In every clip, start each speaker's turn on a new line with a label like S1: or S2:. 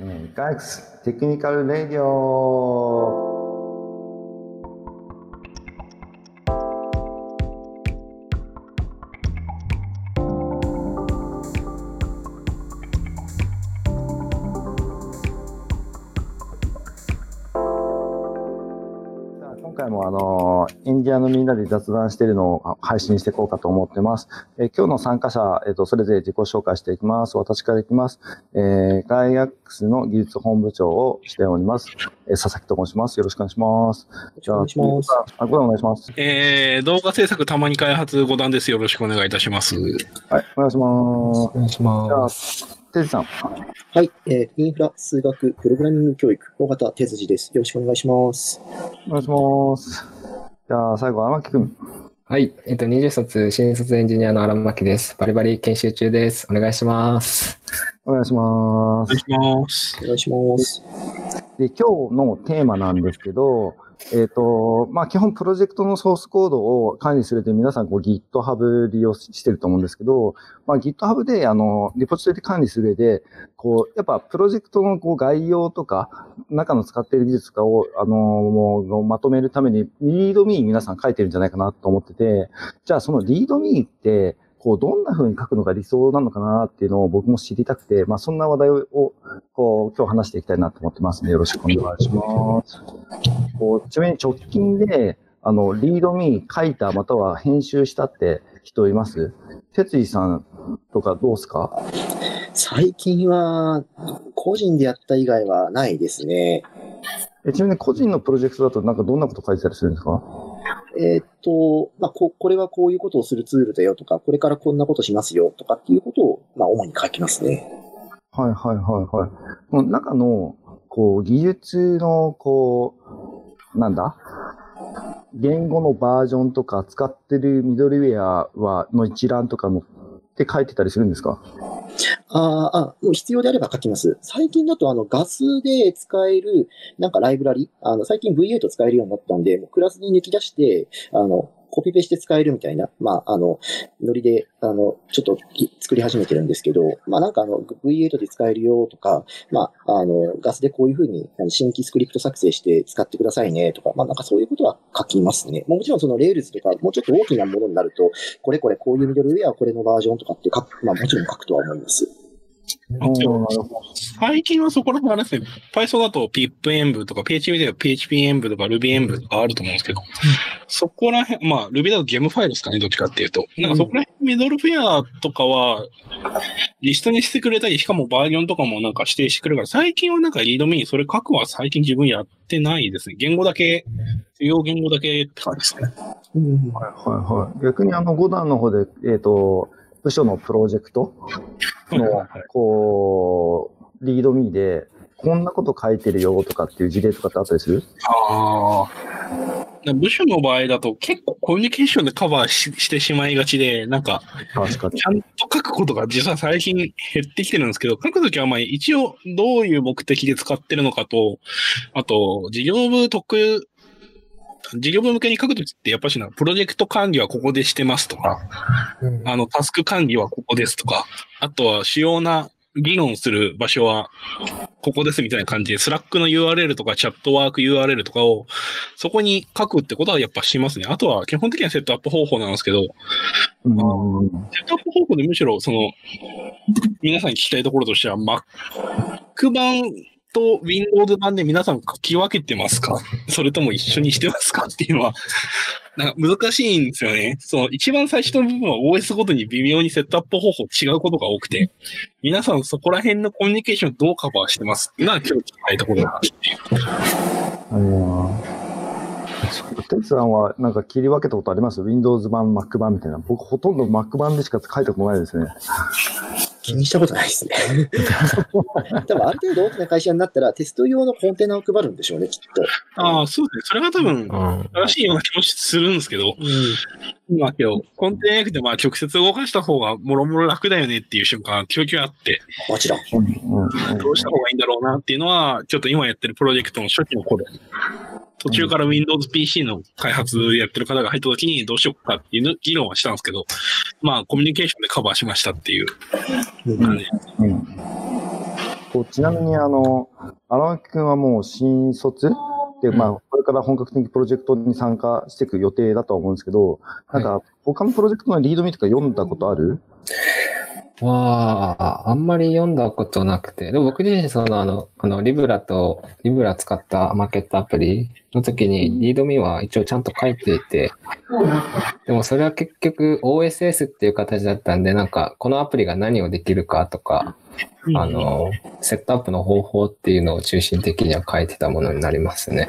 S1: えー、ガイクステクニカルレディオの、インディアのみんなで雑談しているのを配信していこうかと思ってます。えー、今日の参加者、えっ、ー、と、それぞれ自己紹介していきます。私からいきます。えー、ガイアックスの技術本部長をしております。えー、佐々木と申します。よろしくお願いします。
S2: じゃあ、お願いします。
S1: あ、ごお願いします。
S3: えー、動画制作たまに開発5段です。よろしくお願いいたします。はい、
S1: お願いします。お
S2: 願いします。
S1: てずさん。
S4: はい、えー、インフラ数学プログラミング教育、大型手筋です。よろしくお願いします。
S1: お願いします。じゃあ、最後、荒牧くん。
S5: はい。えっと、20卒、新卒エンジニアの荒牧です。バリバリ研修中です。お願いします。
S1: お願いします。
S3: お願いします。
S4: お願いします。
S1: で、今日のテーマなんですけど、えっ、ー、と、まあ、基本プロジェクトのソースコードを管理すると皆さんこう GitHub 利用してると思うんですけど、まあ、GitHub であの、リポジトリで管理する上で、こう、やっぱプロジェクトのこう概要とか、中の使っている技術とかを、あの、もうまとめるために、リードミー皆さん書いてるんじゃないかなと思ってて、じゃあそのリードミーって、こう、どんな風に書くのが理想なのかなっていうのを僕も知りたくて、まあ、そんな話題を、こう、今日話していきたいなと思ってますので、よろしくお願いします。こう、ちなみに直近で、あの、リードミー書いたまたは編集したって人います？哲井さんとかどうすか？
S4: 最近は、個人でやった以外はないですね。
S1: えちなみに個人のプロジェクトだとなんかどんなこと書いてたりするんですか？
S4: えー、っと、まあこ、これはこういうことをするツールだよとか、これからこんなことしますよとかっていうことを、まあ、主に書きますね。
S1: はいはいはいはい。この中の、こう、技術の、こう、なんだ？言語のバージョンとか使ってるミドルウェアは、の一覧とかもって書いてたりするんですか？
S4: ああ、もう必要であれば書きます。最近だとあのガスで使えるなんかライブラリ、あの最近 V8 使えるようになったんで、もうクラスに抜き出して、あの、コピペして使えるみたいな、まあ、あの、ノリで、あの、ちょっと作り始めてるんですけど、まあ、なんかあの、V8 で使えるよとか、まあ、あの、ガスでこういうふうに新規スクリプト作成して使ってくださいねとか、まあ、なんかそういうことは書きますね。もちろんその Rails とか、もうちょっと大きなものになると、これこれこういうミドルウェアこれのバージョンとかって書く、まあ、もちろん書くとは思います。
S3: 最近はそこら辺はですね、Python だと pip 演舞とか PHP では PHP 演舞とか Ruby 演舞とかあると思うんですけど、そこら辺、まあ Ruby だとゲームファイルですかね、どっちかっていうと。なんかそこら辺ミドルフェアとかは、リストにしてくれたり、しかもバージョンとかもなんか指定してくれるから、最近はなんかリードミー、それ書くは最近自分やってないですね。言語だけ、主要言語だけって感じですね。
S1: うん、はいはいはい。逆にあの5段の方で、えっ、ー、と、部署のプロジェクトの、こう、リードミーで、こんなこと書いてるよとかっていう事例とかってあったりする？
S3: ああ。部署の場合だと結構コミュニケーションでカバーししてしまいがちで、なんか、ちゃんと書くことが実は最近減ってきてるんですけど、書くときはまあ一応どういう目的で使ってるのかと、あと、事業部特有事業部向けに書くときって、やっぱしな、プロジェクト管理はここでしてますとか、あの、タスク管理はここですとか、あとは主要な議論する場所はここですみたいな感じで、 Slack の URL とか Chatwork URL とかをそこに書くってことはやっぱしますね。あとは基本的にはセットアップ方法なんですけど、うん、セットアップ方法でむしろその、皆さんに聞きたいところとしては Mac 版と Windows 版で皆さん書き分けてますか？それとも一緒にしてますか？っていうのは、なんか難しいんですよね。その一番最初の部分は OS ごとに微妙にセットアップ方法違うことが多くて、皆さんそこら辺のコミュニケーションどうカバーしてますっていうのは今日聞きたいところだなっていう。
S1: あテツさんはなんか切り分けたことあります ?Windows 版、Mac 版みたいな。僕ほとんど Mac 版でしか書いたことないですね。
S4: 気にしたことないですね。多分ある程度大きな会社になったらテスト用のコンテナを配るんでしょうね、きっと。
S3: ああ、そうですね。それが多分、正しいような気もするんですけど、うん、まあ今日、コンテナなくてまあ直接動かした方がもろもろ楽だよねっていう瞬間、供給あって、
S4: もちろん。
S3: どうした方がいいんだろうなっていうのは、ちょっと今やってるプロジェクトの初期の頃途中から Windows PC の開発やってる方が入った時にどうしようかっていう議論はしたんですけど、まあコミュニケーションでカバーしましたっていう。感じです。うんうん。
S1: こうちなみに、あの、荒牧くんはもう新卒？で、まあ、これから本格的にプロジェクトに参加していく予定だとは思うんですけど、なんか、他のプロジェクトのリードミーとか読んだことある？
S5: わあ、あんまり読んだことなくて、でも僕自身そのあの、あの、リブラと、リブラ使ったマーケットアプリの時に、リードミは一応ちゃんと書いていて、でもそれは結局 OSS っていう形だったんで、なんか、このアプリが何をできるかとか、あの、セットアップの方法っていうのを中心的には書いてたものになりますね。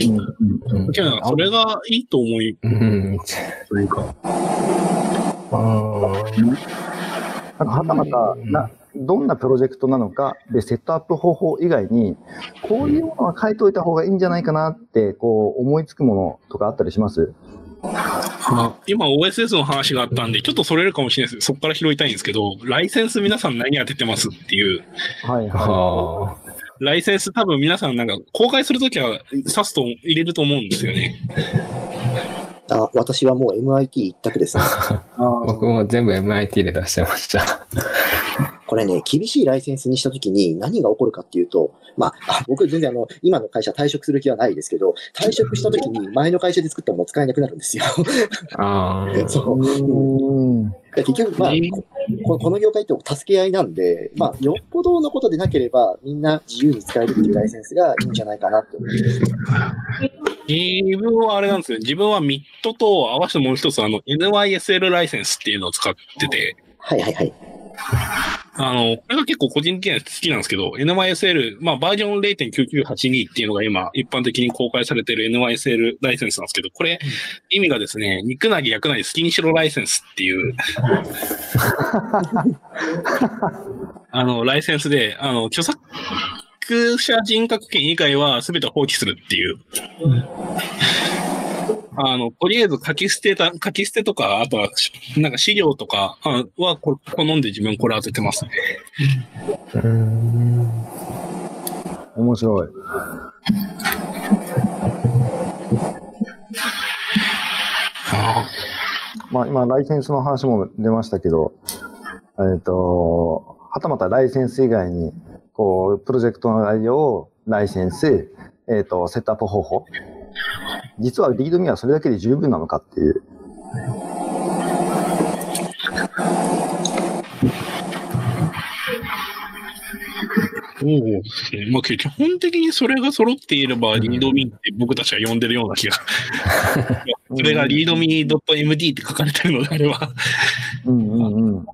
S3: うん。じゃあ、それがいいと思い、
S5: うん。
S3: というか。
S1: なんかはたまたな、どんなプロジェクトなのか、で、セットアップ方法以外に、こういうものは書いといた方がいいんじゃないかなって、こう、思いつくものとかあったりします？
S3: まあ、今 OSS の話があったんで、ちょっとそれるかもしれないです。そこから拾いたいんですけど、ライセンス皆さん何当ててますっていう、
S1: はいは
S5: ああ。
S3: ライセンス多分皆さんなんか公開するときはサスと入れると思うんですよね。
S4: あ私はもう MIT 一択ですね。
S1: い。
S5: 僕も全部 MIT で出してました。
S4: これね、厳しいライセンスにしたときに何が起こるかっていうと、まあ、あ僕全然あの、今の会社退職する気はないですけど、退職したときに前の会社で作ったもの使えなくなるんですよ。
S5: ああ。
S4: そう。
S1: うん。
S4: 結局、まあ、ここの業界って助け合いなんで、まあ、よっぽどのことでなければ、みんな自由に使えるっていうライセンスがいいんじゃないかなって思います。
S3: 自分はあれなんですよ。自分は MIT と合わせてもう一つあの NYSL ライセンスっていうのを使ってて、
S4: はいはいはい。
S3: あの、これが結構個人的には好きなんですけど、NYSL、まあバージョン0.9982っていうのが今一般的に公開されている NYSL ライセンスなんですけど、これ意味がですね、肉なり焼くなり好きにしろライセンスっていう、あの、ライセンスで、あの、著作者人格権以外は全て放棄するっていう。あの、とりあえず書き捨てた、書き捨てとか、あとは、なんか資料とかあはこ好んで自分これ当ててますね。
S5: うん。
S1: 面白い。まあ今、ライセンスの話も出ましたけど、えっ、と、はたまたライセンス以外に、こう、プロジェクトの内容をライセンス、えっ、と、セットアップ方法。実はリードミはそれだけで十分なのかっていう。
S3: そうですね。まあ、基本的にそれが揃っていれば、リードミーって僕たちは呼んでるような気が。それがリードミー .md って書かれてるのであれば。
S1: うんうんうん。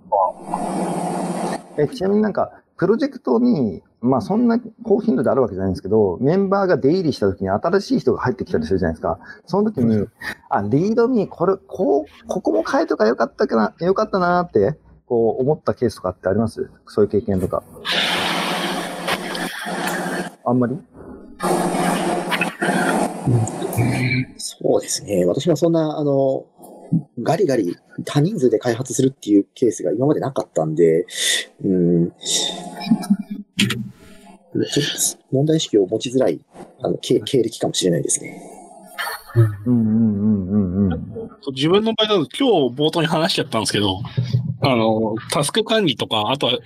S1: え、ちなみになんか、プロジェクトに、まあそんな高頻度であるわけじゃないんですけど、メンバーが出入りした時に新しい人が入ってきたりするじゃないですか。その時に、あ、リードミー、これ、こう、ここも変えとかよかったかな、よかったなーって、こう思ったケースとかってあります？そういう経験とか。あんまり？
S4: そうですね。私もそんな、あの、ガリガリ多人数で開発するっていうケースが今までなかったんで、うん、ちょっと問題意識を持ちづらいあの経経歴かもしれないですね。
S1: うんうんうんうんうん。
S3: 自分の場合だと今日冒頭に話しちゃったんですけど、あの、タスク管理とか、あとは、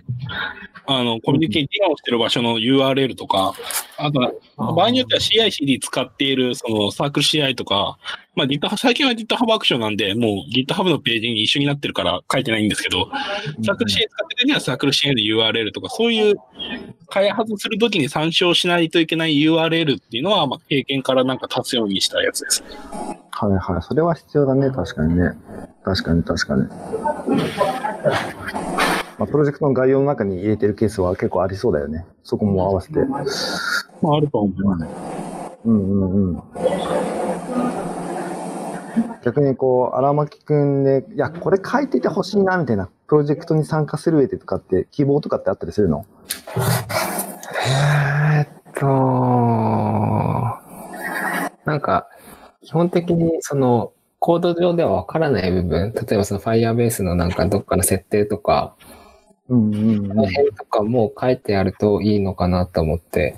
S3: あの、コミュニケーションをしてる場所の URL とか、あとは、場合によっては CI/CD 使っている、そのサークル CI とか、まあ GitHub、最近は GitHub アクションなんで、もう GitHub のページに一緒になってるから書いてないんですけど、サークル CI 使ってるにはサークル CI の URL とか、そういう開発するときに参照しないといけない URL っていうのは、まあ経験からなんか立つようにしたやつです。
S1: はいはい。それは必要だね。確かにね。確かに確かに。まあ、プロジェクトの概要の中に入れてるケースは結構ありそうだよね。そこも合わせて。
S3: まああると思います。
S1: うんうんうん。逆にこう、荒牧くんで、いや、これ書いててほしいな、みたいな、プロジェクトに参加する上でとかって、希望とかってあったりするの？
S5: えーっと、なんか、基本的にその、コード上ではわからない部分、例えばその Firebase のなんかどっかの設定とか、
S1: うんうん
S5: この辺とかも書いてあるといいのかなと思って、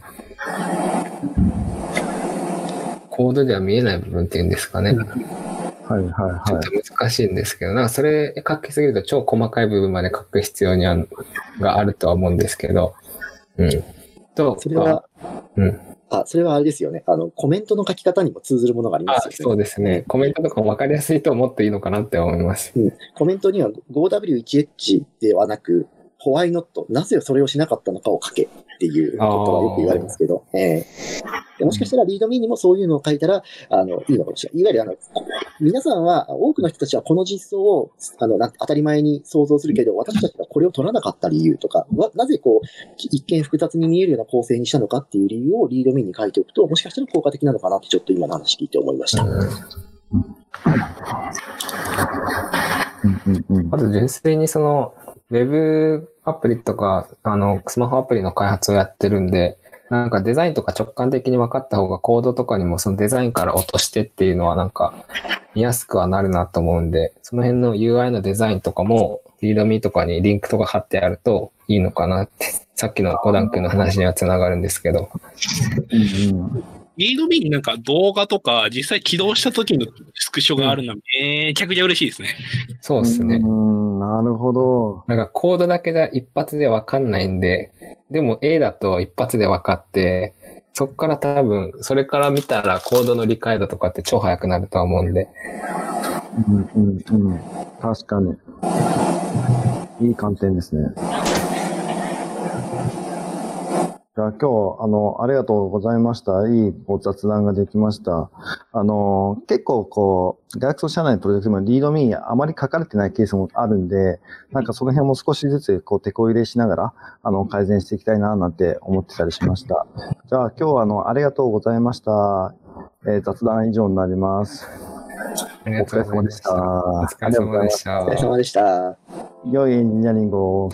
S5: コードでは見えない部分っていうんですかね。
S1: はいはいはい。
S5: ちょっと難しいんですけど、なんかそれ書きすぎると超細かい部分まで書く必要にあるがあるとは思うんですけど、うん。と
S4: それは、
S5: うん。
S4: あ、それはあれですよね。あの、コメントの書き方にも通ずるものがありま
S5: あ
S4: すよね。
S5: そうですね。コメントとかも分かりやすいと思っていいのかなって思います。
S4: うん、コメントには 5W1H ではなく、ホワイノット、なぜそれをしなかったのかを書けっていうことはよく言われますけど、ええ。でもしかしたらリードミーにもそういうのを書いたら、あの、いいのかもしれない。いわゆるあの、皆さんは、多くの人たちはこの実装を、あの、なん当たり前に想像するけど、私たちがこれを取らなかった理由とか、わなぜこう、一見複雑に見えるような構成にしたのかっていう理由をリードミーに書いておくと、もしかしたら効果的なのかなってちょっと今の話聞いて思いました。
S1: うん。うん。うん。
S5: あと純粋にその、ウェブアプリとか、あの、スマホアプリの開発をやってるんで、なんかデザインとか直感的に分かった方がコードとかにもそのデザインから落としてっていうのはなんか見やすくはなるなと思うんで、その辺の UI のデザインとかもリードミーとかにリンクとか貼ってあるといいのかなって、さっきのコダン君の話にはつながるんですけど。
S1: うん
S3: リードミーになんか動画とか実際起動した時のスクショがあるのはめちゃくちゃ嬉しいですね。
S5: そうですね。
S1: うん、なるほど。
S5: なんかコードだけで一発でわかんないんで、でも A だと一発で分かって、そっから多分、それから見たらコードの理解度とかって超速くなるとは思うんで。
S1: うんうんうん。確かに。いい観点ですね。じゃあ今日、あの、ありがとうございました。いいご雑談ができました。あの、結構こう、大学生社内のプロジェクトでもリードミーあまり書かれてないケースもあるんで、なんかその辺も少しずつこう、手こ入れしながら、あの、改善していきたいな、なんて思ってたりしました。じゃあ今日はあの、ありがとうございました。えー雑談以上になります。
S5: ありがとうございました。
S1: お疲れ様でした
S5: お疲れ様でした
S4: お疲れ様でした。
S1: 良いエンジニアリングを。